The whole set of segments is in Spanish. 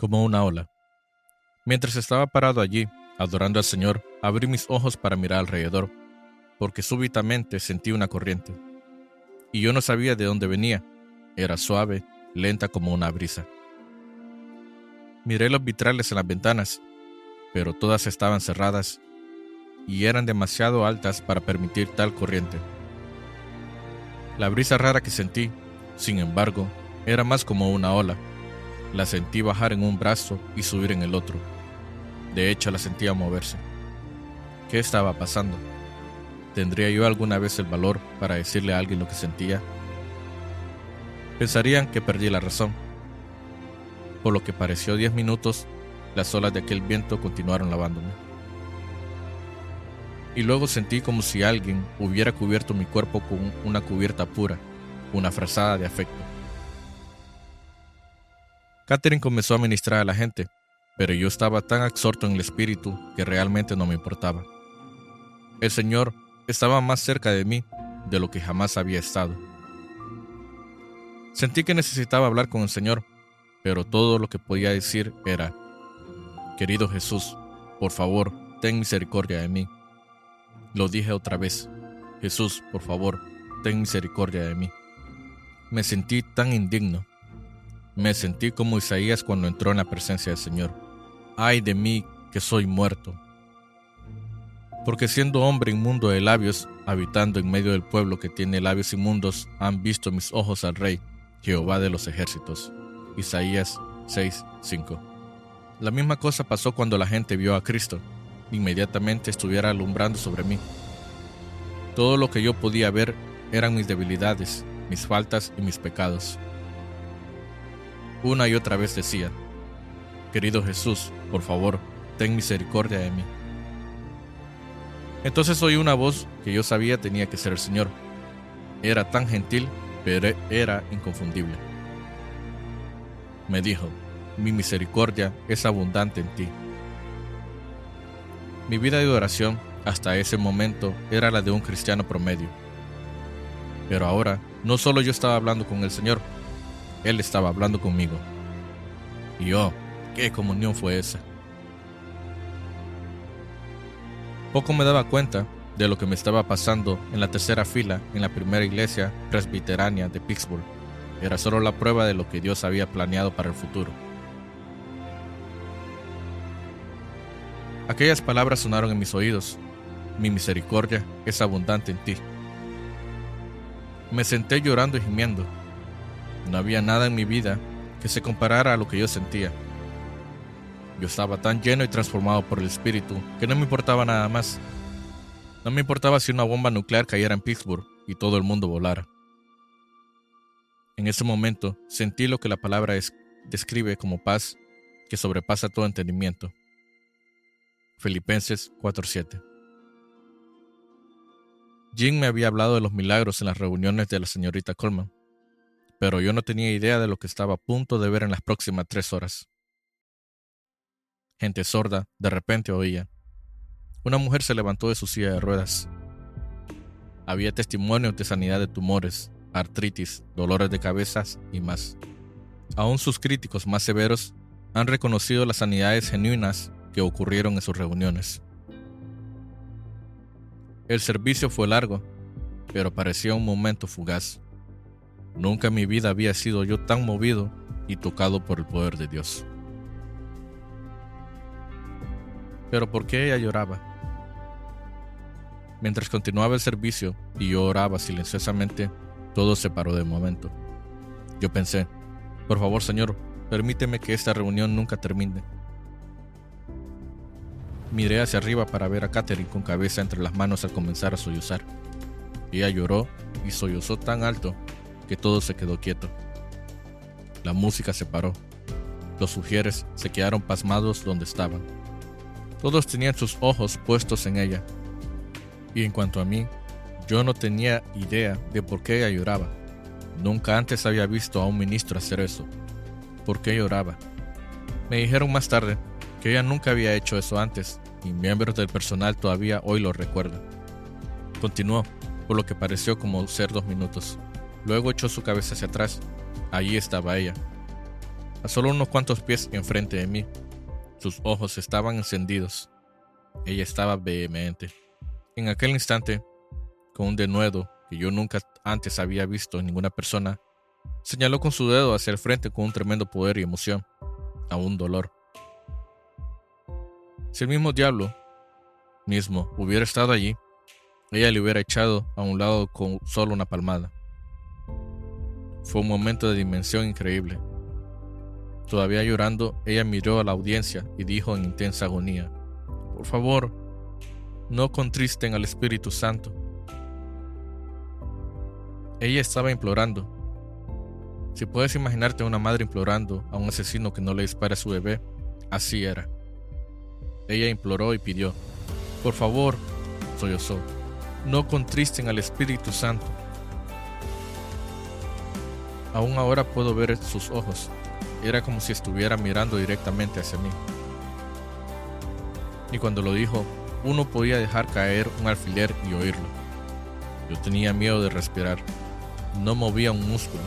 como una ola. Mientras estaba parado allí, adorando al Señor, abrí mis ojos para mirar alrededor, porque súbitamente sentí una corriente. Y yo no sabía de dónde venía. Era suave, lenta como una brisa. Miré los vitrales en las ventanas, pero todas estaban cerradas y eran demasiado altas para permitir tal corriente. La brisa rara que sentí, sin embargo, era más como una ola. La sentí bajar en un brazo y subir en el otro. De hecho, la sentía moverse. ¿Qué estaba pasando? ¿Tendría yo alguna vez el valor para decirle a alguien lo que sentía? Pensarían que perdí la razón. Por lo que pareció diez minutos, las olas de aquel viento continuaron lavándome. Y luego sentí como si alguien hubiera cubierto mi cuerpo con una cubierta pura, una frazada de afecto. Catherine comenzó a ministrar a la gente, pero yo estaba tan absorto en el espíritu que realmente no me importaba. El Señor estaba más cerca de mí de lo que jamás había estado. Sentí que necesitaba hablar con el Señor, pero todo lo que podía decir era, Querido Jesús, por favor, ten misericordia de mí. Lo dije otra vez, Jesús, por favor, ten misericordia de mí. Me sentí tan indigno. Me sentí como Isaías cuando entró en la presencia del Señor. Ay de mí que soy muerto. Porque siendo hombre inmundo de labios, habitando en medio del pueblo que tiene labios inmundos, han visto mis ojos al Rey, Jehová de los ejércitos. Isaías 6:5. La misma cosa pasó cuando la gente vio a Cristo. Inmediatamente estuviera alumbrando sobre mí. Todo lo que yo podía ver eran mis debilidades, mis faltas y mis pecados. Una y otra vez decía, Querido Jesús, por favor, ten misericordia de mí. Entonces oí una voz que yo sabía tenía que ser el Señor. Era tan gentil, pero era inconfundible. Me dijo, mi misericordia es abundante en ti. Mi vida de oración hasta ese momento era la de un cristiano promedio. Pero ahora no solo yo estaba hablando con el Señor, Él estaba hablando conmigo. Y oh, qué comunión fue esa. Poco me daba cuenta de lo que me estaba pasando en la tercera fila en la primera iglesia presbiteránea de Pittsburgh. Era solo la prueba de lo que Dios había planeado para el futuro. Aquellas palabras sonaron en mis oídos. Mi misericordia es abundante en ti. Me senté llorando y gimiendo. No había nada en mi vida que se comparara a lo que yo sentía. Yo estaba tan lleno y transformado por el Espíritu que no me importaba nada más. No me importaba si una bomba nuclear cayera en Pittsburgh y todo el mundo volara. En ese momento sentí lo que la palabra describe como paz que sobrepasa todo entendimiento. Filipenses 4:7 Jim me había hablado de los milagros en las reuniones de la señorita Coleman, pero yo no tenía idea de lo que estaba a punto de ver en las próximas tres horas gente sorda, de repente oía. Una mujer se levantó de su silla de ruedas. Había testimonios de sanidad de tumores, artritis, dolores de cabezas y más. Aún sus críticos más severos han reconocido las sanidades genuinas que ocurrieron en sus reuniones. El servicio fue largo, pero parecía un momento fugaz. Nunca en mi vida había sido yo tan movido y tocado por el poder de Dios. Pero ¿por qué ella lloraba? Mientras continuaba el servicio y yo oraba silenciosamente, todo se paró de momento. Yo pensé, por favor Señor, permíteme que esta reunión nunca termine. Miré hacia arriba para ver a Catherine con cabeza entre las manos al comenzar a sollozar. Ella lloró y sollozó tan alto que todo se quedó quieto. La música se paró. Los sugieres se quedaron pasmados donde estaban. Todos tenían sus ojos puestos en ella. Y en cuanto a mí, yo no tenía idea de por qué ella lloraba. Nunca antes había visto a un ministro hacer eso. ¿Por qué lloraba? Me dijeron más tarde que ella nunca había hecho eso antes y miembros del personal todavía hoy lo recuerdan. Continuó, por lo que pareció como ser dos minutos. Luego echó su cabeza hacia atrás. Allí estaba ella. a solo unos cuantos pies enfrente de mí. Sus ojos estaban encendidos. Ella estaba vehemente. En aquel instante, con un denuedo que yo nunca antes había visto en ninguna persona, señaló con su dedo hacia el frente con un tremendo poder y emoción, a un dolor. Si el mismo diablo mismo hubiera estado allí, ella le hubiera echado a un lado con solo una palmada. Fue un momento de dimensión increíble. Todavía llorando, ella miró a la audiencia y dijo en intensa agonía, Por favor, no contristen al Espíritu Santo. Ella estaba implorando. Si puedes imaginarte a una madre implorando a un asesino que no le dispare a su bebé, así era. Ella imploró y pidió, Por favor, sollozó, no contristen al Espíritu Santo. Aún ahora puedo ver sus ojos. Era como si estuviera mirando directamente hacia mí. Y cuando lo dijo, uno podía dejar caer un alfiler y oírlo. Yo tenía miedo de respirar. No movía un músculo.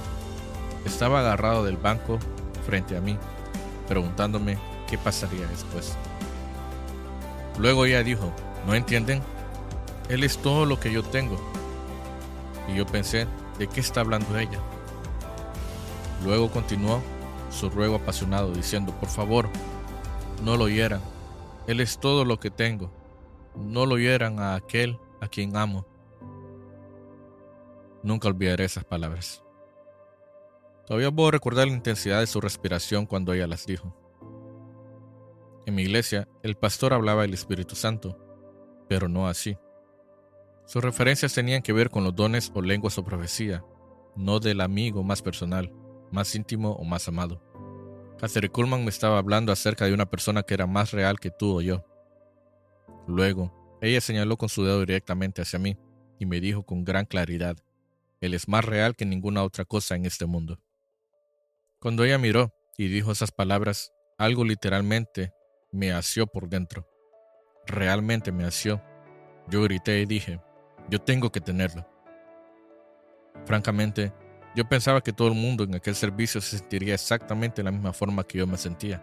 Estaba agarrado del banco frente a mí, preguntándome qué pasaría después. Luego ella dijo, ¿no entienden? Él es todo lo que yo tengo. Y yo pensé, ¿de qué está hablando ella? Luego continuó su ruego apasionado, diciendo, por favor, no lo hieran. Él es todo lo que tengo. No lo hieran a aquel a quien amo. Nunca olvidaré esas palabras. Todavía puedo recordar la intensidad de su respiración cuando ella las dijo. En mi iglesia, el pastor hablaba del Espíritu Santo, pero no así. Sus referencias tenían que ver con los dones o lenguas o profecía, no del amigo más personal más íntimo o más amado. Catherine Kuhlman me estaba hablando acerca de una persona que era más real que tú o yo. Luego, ella señaló con su dedo directamente hacia mí y me dijo con gran claridad, Él es más real que ninguna otra cosa en este mundo. Cuando ella miró y dijo esas palabras, algo literalmente me asió por dentro. Realmente me asió. Yo grité y dije, yo tengo que tenerlo. Francamente, yo pensaba que todo el mundo en aquel servicio se sentiría exactamente de la misma forma que yo me sentía.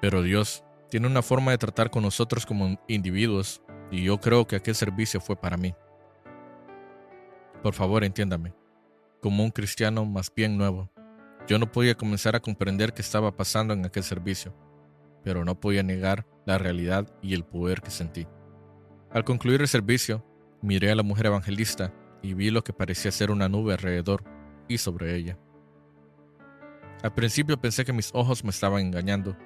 Pero Dios tiene una forma de tratar con nosotros como individuos y yo creo que aquel servicio fue para mí. Por favor, entiéndame. Como un cristiano más bien nuevo, yo no podía comenzar a comprender qué estaba pasando en aquel servicio, pero no podía negar la realidad y el poder que sentí. Al concluir el servicio, miré a la mujer evangelista y vi lo que parecía ser una nube alrededor y sobre ella. Al principio pensé que mis ojos me estaban engañando,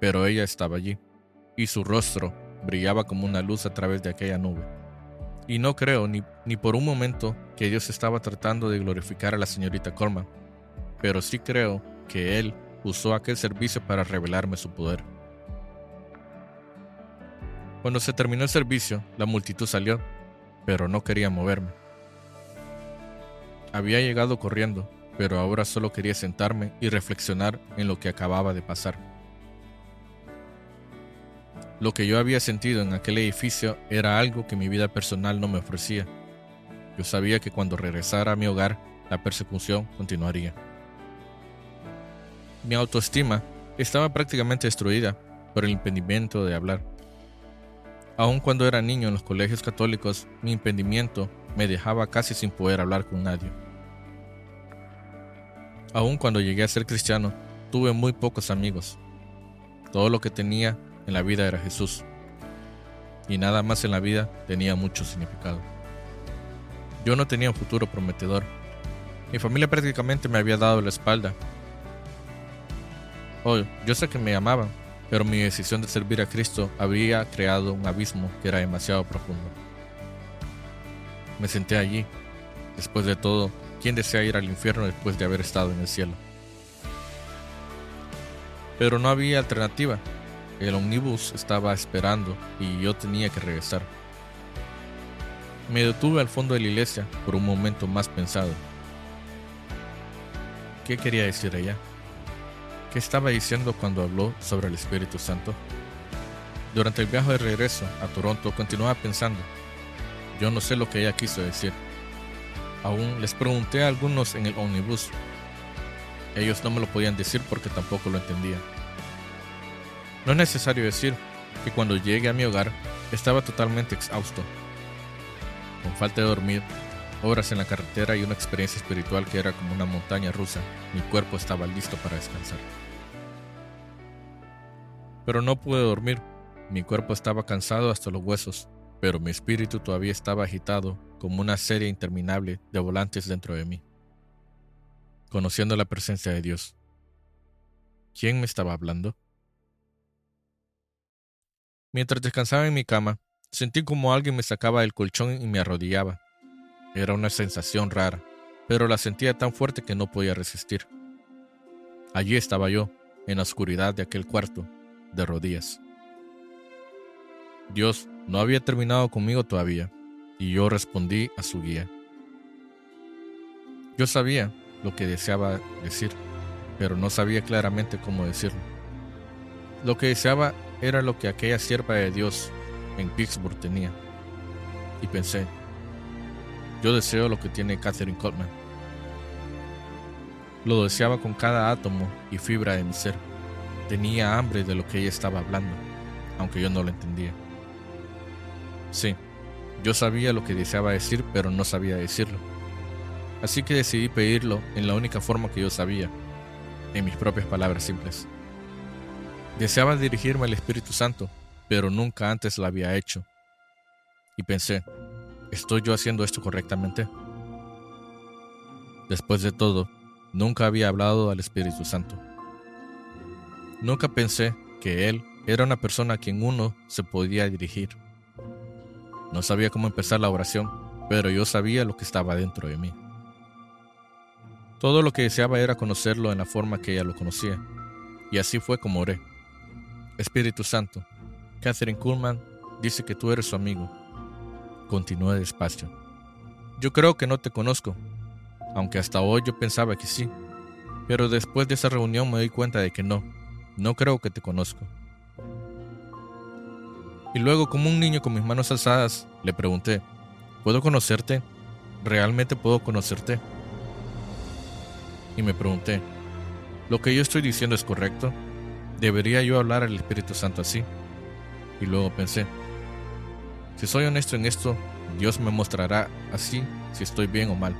pero ella estaba allí, y su rostro brillaba como una luz a través de aquella nube. Y no creo ni, ni por un momento que Dios estaba tratando de glorificar a la señorita Corman, pero sí creo que Él usó aquel servicio para revelarme su poder. Cuando se terminó el servicio, la multitud salió, pero no quería moverme. Había llegado corriendo, pero ahora solo quería sentarme y reflexionar en lo que acababa de pasar. Lo que yo había sentido en aquel edificio era algo que mi vida personal no me ofrecía. Yo sabía que cuando regresara a mi hogar, la persecución continuaría. Mi autoestima estaba prácticamente destruida por el impedimento de hablar. Aun cuando era niño en los colegios católicos, mi impedimento me dejaba casi sin poder hablar con nadie. Aun cuando llegué a ser cristiano, tuve muy pocos amigos. Todo lo que tenía en la vida era Jesús. Y nada más en la vida tenía mucho significado. Yo no tenía un futuro prometedor. Mi familia prácticamente me había dado la espalda. Hoy, yo sé que me amaban, pero mi decisión de servir a Cristo había creado un abismo que era demasiado profundo. Me senté allí. Después de todo, ¿quién desea ir al infierno después de haber estado en el cielo? Pero no había alternativa. El omnibus estaba esperando y yo tenía que regresar. Me detuve al fondo de la iglesia por un momento más pensado. ¿Qué quería decir ella? ¿Qué estaba diciendo cuando habló sobre el Espíritu Santo? Durante el viaje de regreso a Toronto continuaba pensando, yo no sé lo que ella quiso decir. Aún les pregunté a algunos en el omnibus, Ellos no me lo podían decir porque tampoco lo entendía. No es necesario decir que cuando llegué a mi hogar estaba totalmente exhausto, con falta de dormir, horas en la carretera y una experiencia espiritual que era como una montaña rusa, mi cuerpo estaba listo para descansar. Pero no pude dormir, mi cuerpo estaba cansado hasta los huesos, pero mi espíritu todavía estaba agitado como una serie interminable de volantes dentro de mí, conociendo la presencia de Dios. ¿Quién me estaba hablando? Mientras descansaba en mi cama, sentí como alguien me sacaba del colchón y me arrodillaba. Era una sensación rara, pero la sentía tan fuerte que no podía resistir. Allí estaba yo, en la oscuridad de aquel cuarto, de rodillas. Dios no había terminado conmigo todavía, y yo respondí a su guía. Yo sabía lo que deseaba decir, pero no sabía claramente cómo decirlo. Lo que deseaba era lo que aquella sierva de Dios en Pittsburgh tenía. Y pensé, yo deseo lo que tiene Catherine Coleman. Lo deseaba con cada átomo y fibra de mi ser. Tenía hambre de lo que ella estaba hablando, aunque yo no lo entendía. Sí, yo sabía lo que deseaba decir, pero no sabía decirlo. Así que decidí pedirlo en la única forma que yo sabía, en mis propias palabras simples. Deseaba dirigirme al Espíritu Santo, pero nunca antes lo había hecho. Y pensé, ¿estoy yo haciendo esto correctamente? Después de todo, nunca había hablado al Espíritu Santo. Nunca pensé que Él era una persona a quien uno se podía dirigir. No sabía cómo empezar la oración, pero yo sabía lo que estaba dentro de mí. Todo lo que deseaba era conocerlo en la forma que ella lo conocía, y así fue como oré. Espíritu Santo, Catherine Kuhlman dice que tú eres su amigo. Continúa despacio. Yo creo que no te conozco, aunque hasta hoy yo pensaba que sí, pero después de esa reunión me di cuenta de que no, no creo que te conozco. Y luego, como un niño con mis manos alzadas, le pregunté, ¿puedo conocerte? ¿Realmente puedo conocerte? Y me pregunté, ¿lo que yo estoy diciendo es correcto? ¿Debería yo hablar al Espíritu Santo así? Y luego pensé, si soy honesto en esto, Dios me mostrará así si estoy bien o mal.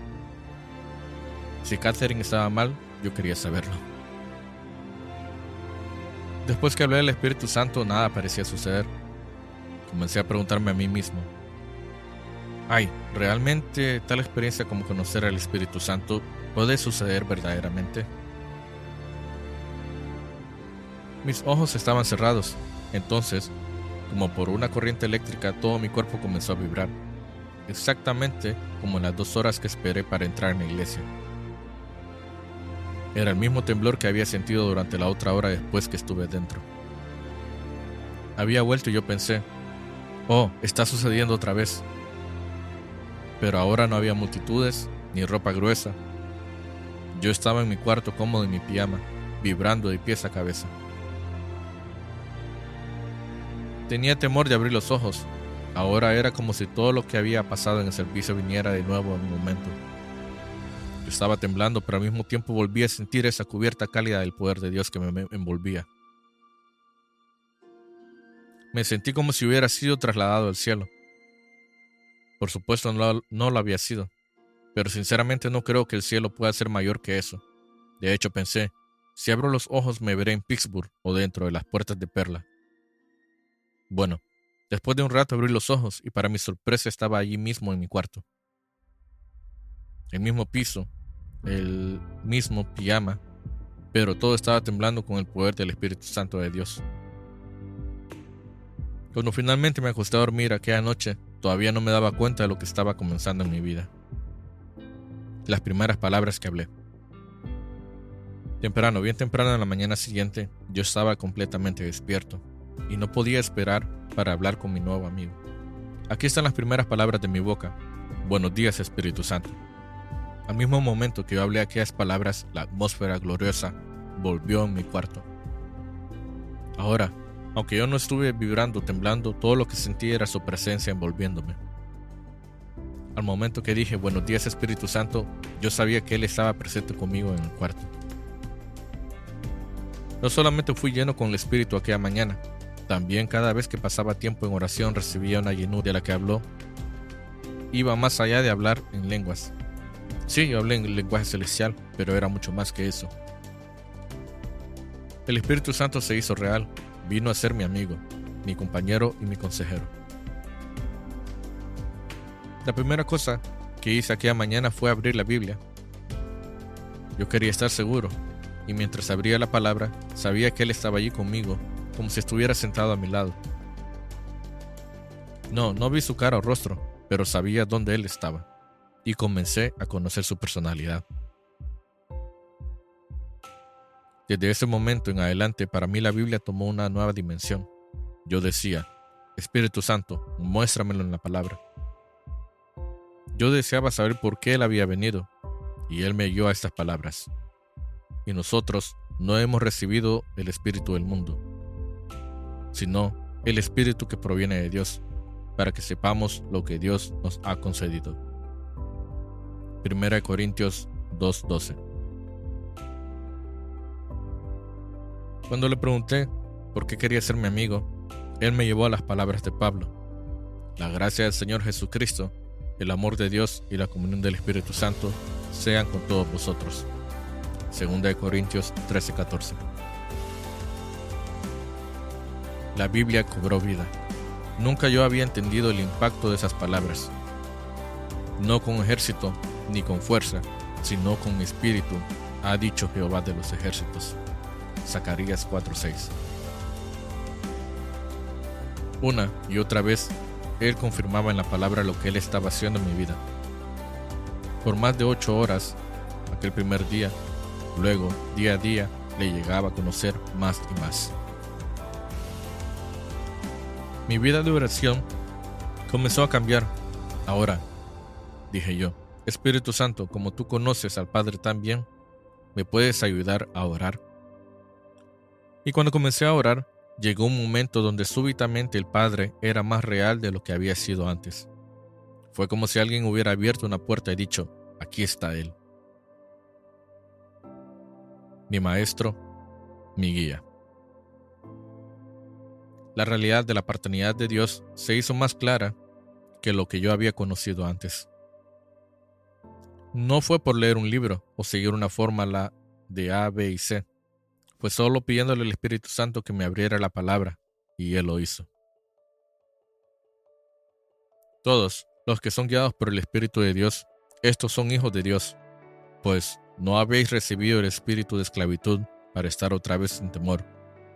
Si Catherine estaba mal, yo quería saberlo. Después que hablé del Espíritu Santo, nada parecía suceder comencé a preguntarme a mí mismo, ay, ¿realmente tal experiencia como conocer al Espíritu Santo puede suceder verdaderamente? Mis ojos estaban cerrados, entonces, como por una corriente eléctrica, todo mi cuerpo comenzó a vibrar, exactamente como en las dos horas que esperé para entrar en la iglesia. Era el mismo temblor que había sentido durante la otra hora después que estuve dentro. Había vuelto y yo pensé, Oh, está sucediendo otra vez. Pero ahora no había multitudes ni ropa gruesa. Yo estaba en mi cuarto cómodo en mi pijama, vibrando de pies a cabeza. Tenía temor de abrir los ojos. Ahora era como si todo lo que había pasado en el servicio viniera de nuevo en un momento. Yo estaba temblando, pero al mismo tiempo volví a sentir esa cubierta cálida del poder de Dios que me envolvía. Me sentí como si hubiera sido trasladado al cielo. Por supuesto no, lo había sido, pero sinceramente no creo que el cielo pueda ser mayor que eso. De hecho pensé, si abro los ojos me veré en Pittsburgh o dentro de las puertas de Perla. Bueno, después de un rato abrí los ojos y para mi sorpresa estaba allí mismo en mi cuarto. El mismo piso, el mismo pijama, pero todo estaba temblando con el poder del Espíritu Santo de Dios. Cuando finalmente me acosté a dormir aquella noche, todavía no me daba cuenta de lo que estaba comenzando en mi vida. Las primeras palabras que hablé. Temprano, bien temprano en la mañana siguiente, yo estaba completamente despierto y no podía esperar para hablar con mi nuevo amigo. Aquí están las primeras palabras de mi boca. Buenos días, Espíritu Santo. Al mismo momento que yo hablé aquellas palabras, la atmósfera gloriosa volvió en mi cuarto. Ahora, aunque yo no estuve vibrando, temblando, todo lo que sentí era su presencia envolviéndome. Al momento que dije buenos días Espíritu Santo, yo sabía que Él estaba presente conmigo en el cuarto. No solamente fui lleno con el Espíritu aquella mañana, también cada vez que pasaba tiempo en oración recibía una llenura de la que habló. Iba más allá de hablar en lenguas. Sí, yo hablé en lenguaje celestial, pero era mucho más que eso. El Espíritu Santo se hizo real, vino a ser mi amigo, mi compañero y mi consejero. La primera cosa que hice aquella mañana fue abrir la Biblia. Yo quería estar seguro, y mientras abría la palabra, sabía que Él estaba allí conmigo, como si estuviera sentado a mi lado. No, no vi su cara o rostro, pero sabía dónde Él estaba, y comencé a conocer su personalidad. Desde ese momento en adelante, para mí la Biblia tomó una nueva dimensión. Yo decía, Espíritu Santo, muéstramelo en la palabra. Yo deseaba saber por qué Él había venido, y Él me guió a estas palabras. Y nosotros no hemos recibido el Espíritu del mundo, sino el Espíritu que proviene de Dios, para que sepamos lo que Dios nos ha concedido. 1 Corintios 2:12 Cuando le pregunté por qué quería ser mi amigo, él me llevó a las palabras de Pablo. La gracia del Señor Jesucristo, el amor de Dios y la comunión del Espíritu Santo sean con todos vosotros. 2 Corintios 13:14. La Biblia cobró vida. Nunca yo había entendido el impacto de esas palabras. No con ejército ni con fuerza, sino con espíritu, ha dicho Jehová de los ejércitos. Zacarías 4:6. Una y otra vez, él confirmaba en la palabra lo que él estaba haciendo en mi vida. Por más de ocho horas, aquel primer día, luego, día a día, le llegaba a conocer más y más. Mi vida de oración comenzó a cambiar. Ahora, dije yo, Espíritu Santo, como tú conoces al Padre tan bien, ¿me puedes ayudar a orar? Y cuando comencé a orar, llegó un momento donde súbitamente el Padre era más real de lo que había sido antes. Fue como si alguien hubiera abierto una puerta y dicho, aquí está Él. Mi maestro, mi guía. La realidad de la paternidad de Dios se hizo más clara que lo que yo había conocido antes. No fue por leer un libro o seguir una fórmula de A, B y C fue solo pidiéndole al Espíritu Santo que me abriera la palabra, y Él lo hizo. Todos los que son guiados por el Espíritu de Dios, estos son hijos de Dios, pues no habéis recibido el espíritu de esclavitud para estar otra vez sin temor,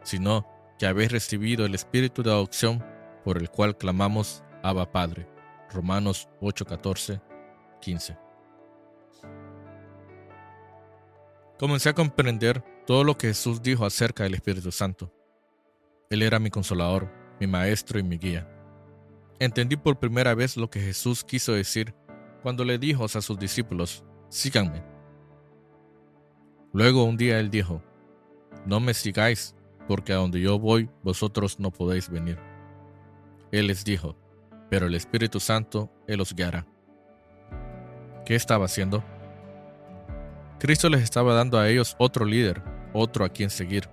sino que habéis recibido el espíritu de adopción por el cual clamamos Abba Padre. Romanos 8, 15. Comencé a comprender todo lo que Jesús dijo acerca del Espíritu Santo. Él era mi consolador, mi maestro y mi guía. Entendí por primera vez lo que Jesús quiso decir cuando le dijo a sus discípulos, síganme. Luego un día él dijo, no me sigáis, porque a donde yo voy vosotros no podéis venir. Él les dijo, pero el Espíritu Santo Él os guiará. ¿Qué estaba haciendo? Cristo les estaba dando a ellos otro líder, otro a quien seguir.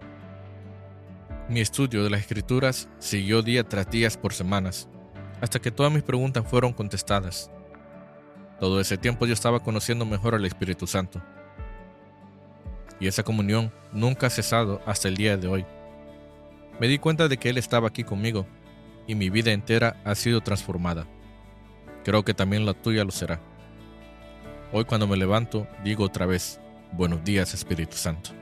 Mi estudio de las escrituras siguió día tras día por semanas, hasta que todas mis preguntas fueron contestadas. Todo ese tiempo yo estaba conociendo mejor al Espíritu Santo. Y esa comunión nunca ha cesado hasta el día de hoy. Me di cuenta de que Él estaba aquí conmigo y mi vida entera ha sido transformada. Creo que también la tuya lo será. Hoy cuando me levanto digo otra vez, buenos días Espíritu Santo.